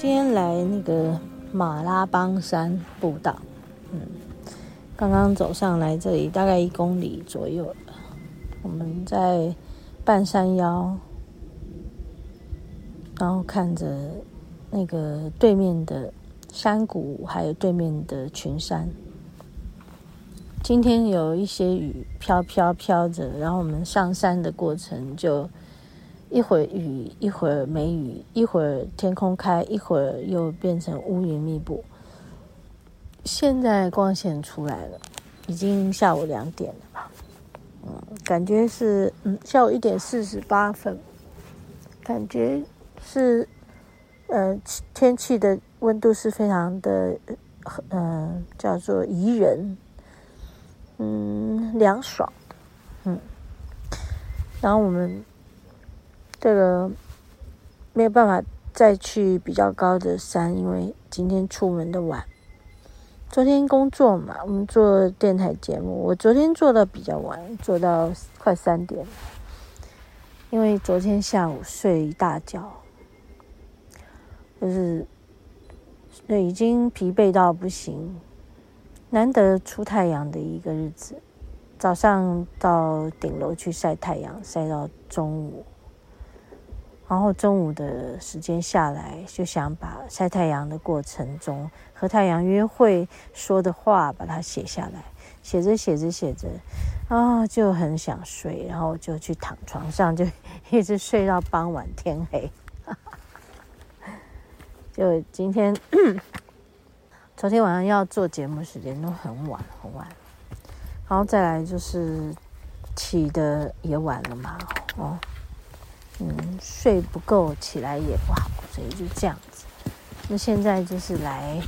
今天来那个马拉邦山步道。嗯，刚刚走上来这里大概一公里左右。我们在半山腰，然后看着那个对面的山谷，还有对面的群山。今天有一些雨飘飘飘着，然后我们上山的过程就。一会儿雨，一会儿没雨，一会儿天空开，一会儿又变成乌云密布。现在光线出来了，已经下午两点了吧？嗯，感觉是嗯，下午一点四十八分，感觉是呃，天气的温度是非常的嗯、呃，叫做宜人，嗯，凉爽，嗯，然后我们。这个没有办法再去比较高的山，因为今天出门的晚。昨天工作嘛，我们做电台节目，我昨天做的比较晚，做到快三点。因为昨天下午睡一大觉，就是那已经疲惫到不行，难得出太阳的一个日子。早上到顶楼去晒太阳，晒到中午。然后中午的时间下来，就想把晒太阳的过程中和太阳约会说的话把它写下来。写着写着写着，啊、就很想睡，然后就去躺床上，就 一直睡到傍晚天黑。就今天，昨天晚上要做节目时间都很晚很晚，然后再来就是起的也晚了嘛，哦。嗯，睡不够，起来也不好，所以就这样子。那现在就是来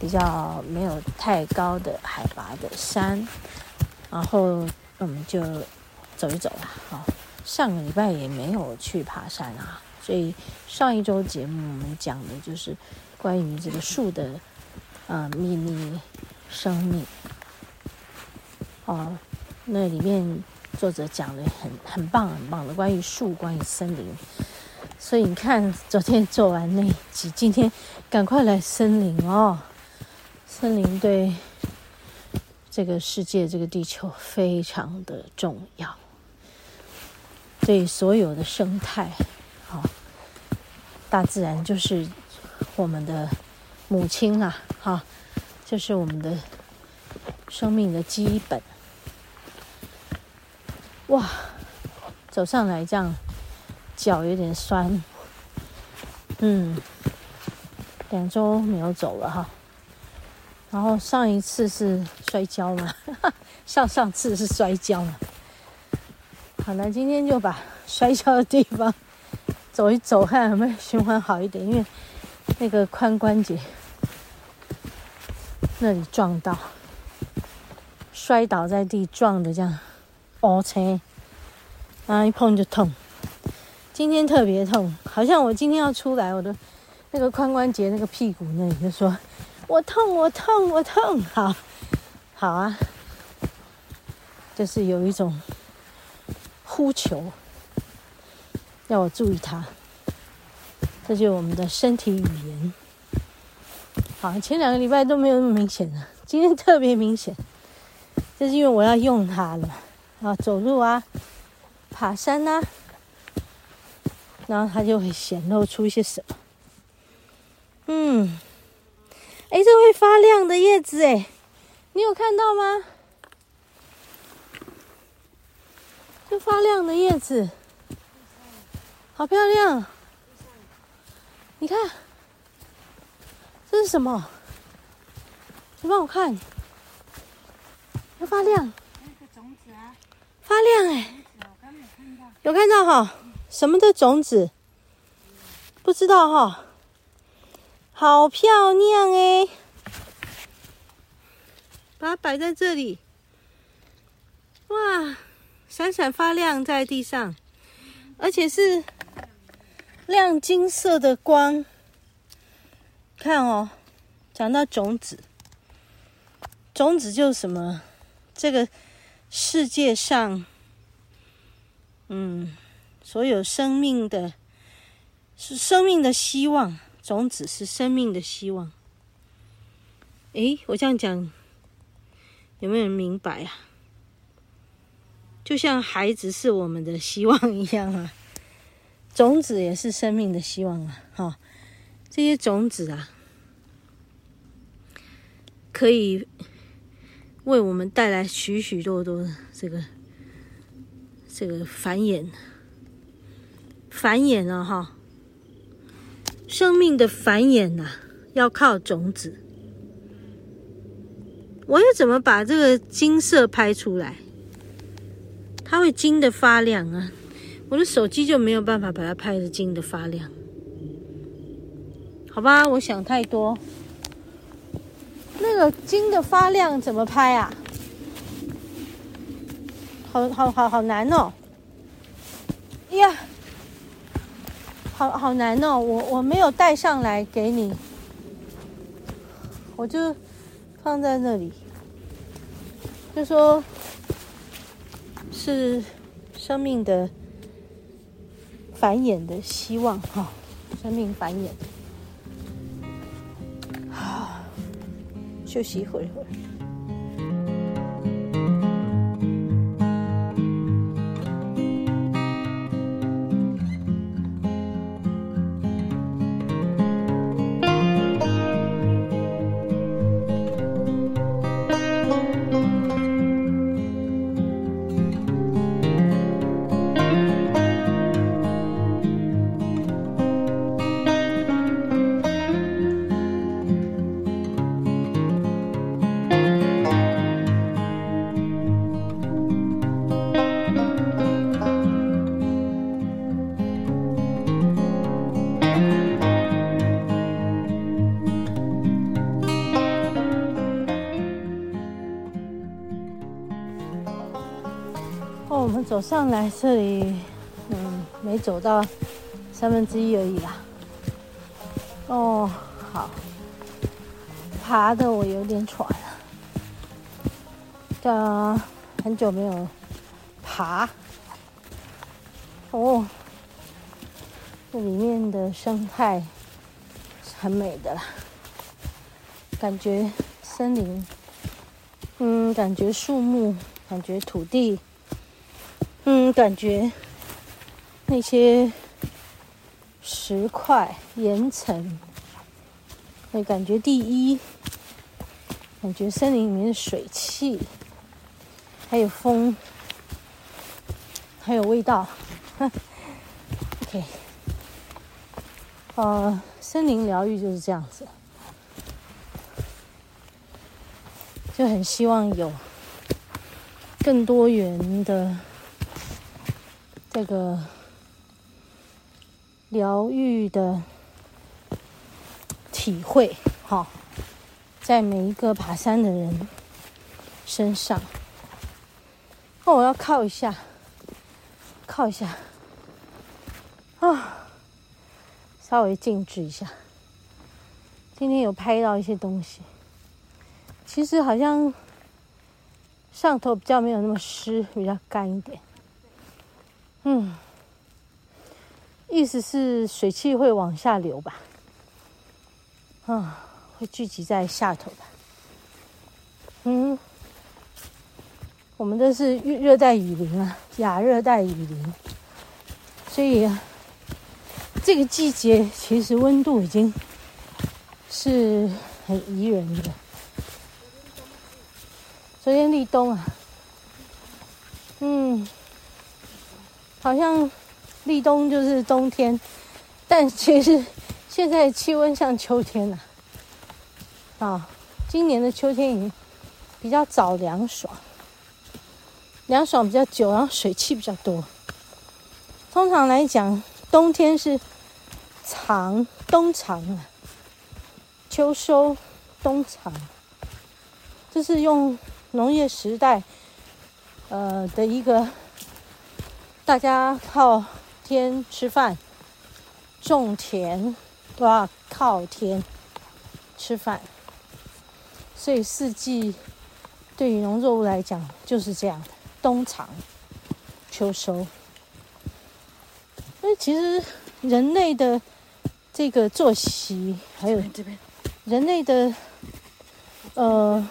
比较没有太高的海拔的山，然后我们就走一走啦。好，上个礼拜也没有去爬山啊，所以上一周节目我们讲的就是关于这个树的呃秘密生命。哦，那里面。作者讲的很很棒很棒的关于树，关于森林，所以你看，昨天做完那一集，今天赶快来森林哦。森林对这个世界、这个地球非常的重要，对所有的生态，好，大自然就是我们的母亲啊，哈，就是我们的生命的基本。哇，走上来这样，脚有点酸。嗯，两周没有走了哈。然后上一次是摔跤嘛，上上次是摔跤嘛。好了，今天就把摔跤的地方走一走，看有没有循环好一点。因为那个髋关节那里撞到，摔倒在地撞的这样。哦，切，啊一碰就痛。今天特别痛，好像我今天要出来，我的那个髋关节、那个屁股那里就说：“我痛，我痛，我痛。”好，好啊，就是有一种呼求，要我注意它。这就是我们的身体语言。好，前两个礼拜都没有那么明显了，今天特别明显，就是因为我要用它了。啊，走路啊，爬山呐、然后它就会显露出一些什么？嗯，哎，这会发亮的叶子，哎，你有看到吗？这发亮的叶子，好漂亮！你看，这是什么？你帮我看，它发亮。发亮哎，有看到哈？什么的种子？不知道哈，好漂亮哎！把它摆在这里，哇，闪闪发亮在地上，而且是亮金色的光。看哦，讲到种子，种子就是什么？这个世界上，嗯，所有生命的。是生命的希望，种子是生命的希望。诶，我这样讲，有没有人明白啊？就像孩子是我们的希望一样啊，种子也是生命的希望啊！哈、这些种子啊，可以为我们带来许许多多这个这个繁衍，繁衍啊！哈。生命的繁衍呐、啊，要靠种子。我要怎么把这个金色拍出来？它会金的发亮啊！我的手机就没有办法把它拍得金的发亮。好吧，我想太多。那个金的发亮怎么拍啊？好好好好难哦！呀。好好难哦，我我没有带上来给你，我就放在那里，就说是生命的繁衍的希望哈，生命繁衍。休息一会儿。走上来这里，嗯，没走到三分之一而已啦。哦，好，爬的我有点喘了，呃，很久没有爬。哦，这里面的生态很美的啦，感觉森林，嗯，感觉树木，感觉土地。嗯，感觉那些石块、岩层，会感觉第一，感觉森林里面的水汽，还有风，还有味道。OK，呃，森林疗愈就是这样子，就很希望有更多元的。这个疗愈的体会，哈，在每一个爬山的人身上。哦，我要靠一下，靠一下，啊，稍微静止一下。今天有拍到一些东西，其实好像上头比较没有那么湿，比较干一点。嗯，意思是水汽会往下流吧？啊，会聚集在下头吧？嗯，我们这是热带雨林啊，亚热带雨林，所以这个季节其实温度已经是很宜人的。昨天立冬啊，嗯。好像立冬就是冬天，但其实现在气温像秋天了啊，今年的秋天已经比较早凉爽，凉爽比较久，然后水汽比较多。通常来讲，冬天是藏，冬藏啊，秋收，冬藏，这是用农业时代，呃的一个，大家靠天吃饭，种田都要靠天吃饭，所以四季对于农作物来讲就是这样的，冬藏，秋收。那其实人类的这个作息，还有人类的呃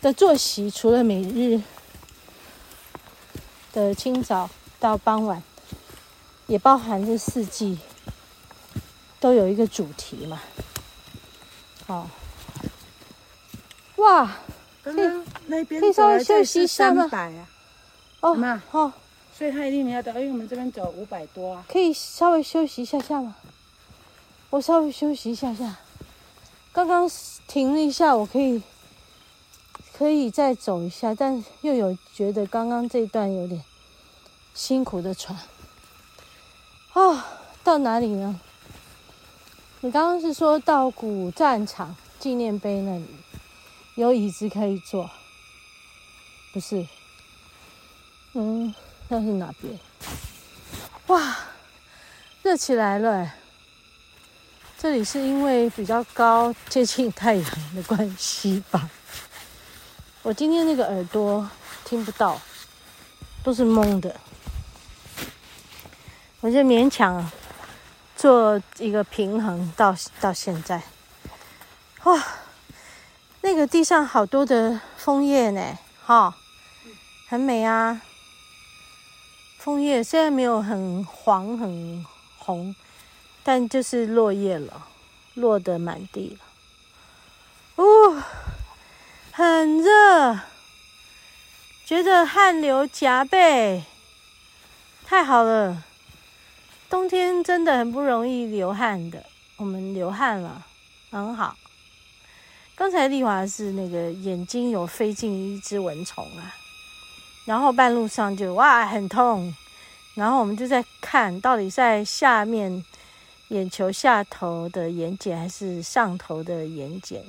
的作息，除了每日的清早到傍晚，也包含这四季都有一个主题嘛。好，哇，刚刚那边可以稍微休息一下吗？哦，好。所以他一定没有到，因为我们这边走五百多啊。可以稍微休息一下下吗？我稍微休息一下下。刚刚停了一下，我可以可以再走一下，但又有觉得刚刚这一段有点辛苦的喘。啊，到哪里呢？你刚刚是说到古战场纪念碑那里有椅子可以坐？不是？嗯。那是哪边？哇，热起来了！这里是因为比较高，接近太阳的关系吧？我今天那个耳朵听不到，都是蒙的。我就勉强做一个平衡到到现在。哇，那个地上好多的枫叶呢，哈，很美啊。枫叶虽然没有很黄很红，但就是落叶了，落得满地了。哦，很热，觉得汗流浃背，太好了。冬天真的很不容易流汗的，我们流汗了，很好。刚才丽华是那个眼睛有飞进一只蚊虫啊。然后半路上就哇很痛，然后我们就在看到底在下面眼球下头的眼睑还是上头的眼睑，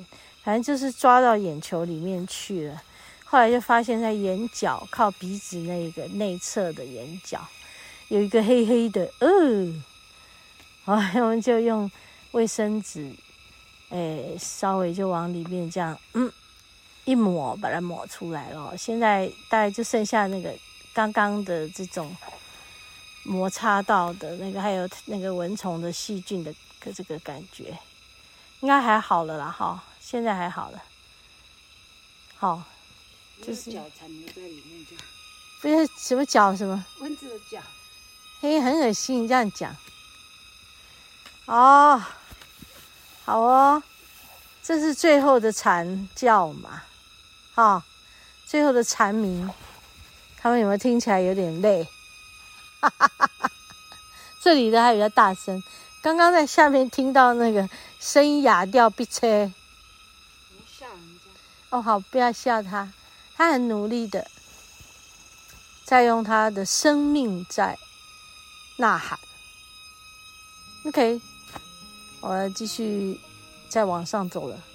反正就是抓到眼球里面去了。后来就发现，在眼角靠鼻子那个内侧的眼角有一个黑黑的，嗯、呃，然后我们就用卫生纸，哎，稍微就往里面这样，嗯。一抹把它抹出来了，现在大概就剩下那个刚刚的这种摩擦到的那个，还有那个蚊虫的细菌的这个感觉，应该还好了啦哈，现在还好了。好，就是脚缠在里面这样，不是什么脚什么蚊子的脚，嘿，很恶心，你这样讲。哦，好哦，这是最后的蝉叫嘛。啊、哦，最后的蝉鸣，他们有没有听起来有点累？哈哈哈哈，这里的还比较大声，刚刚在下面听到那个声音哑掉，别车。吓人家！哦，好，不要吓他，他很努力的在用他的生命在呐喊。OK，我要继续再往上走了。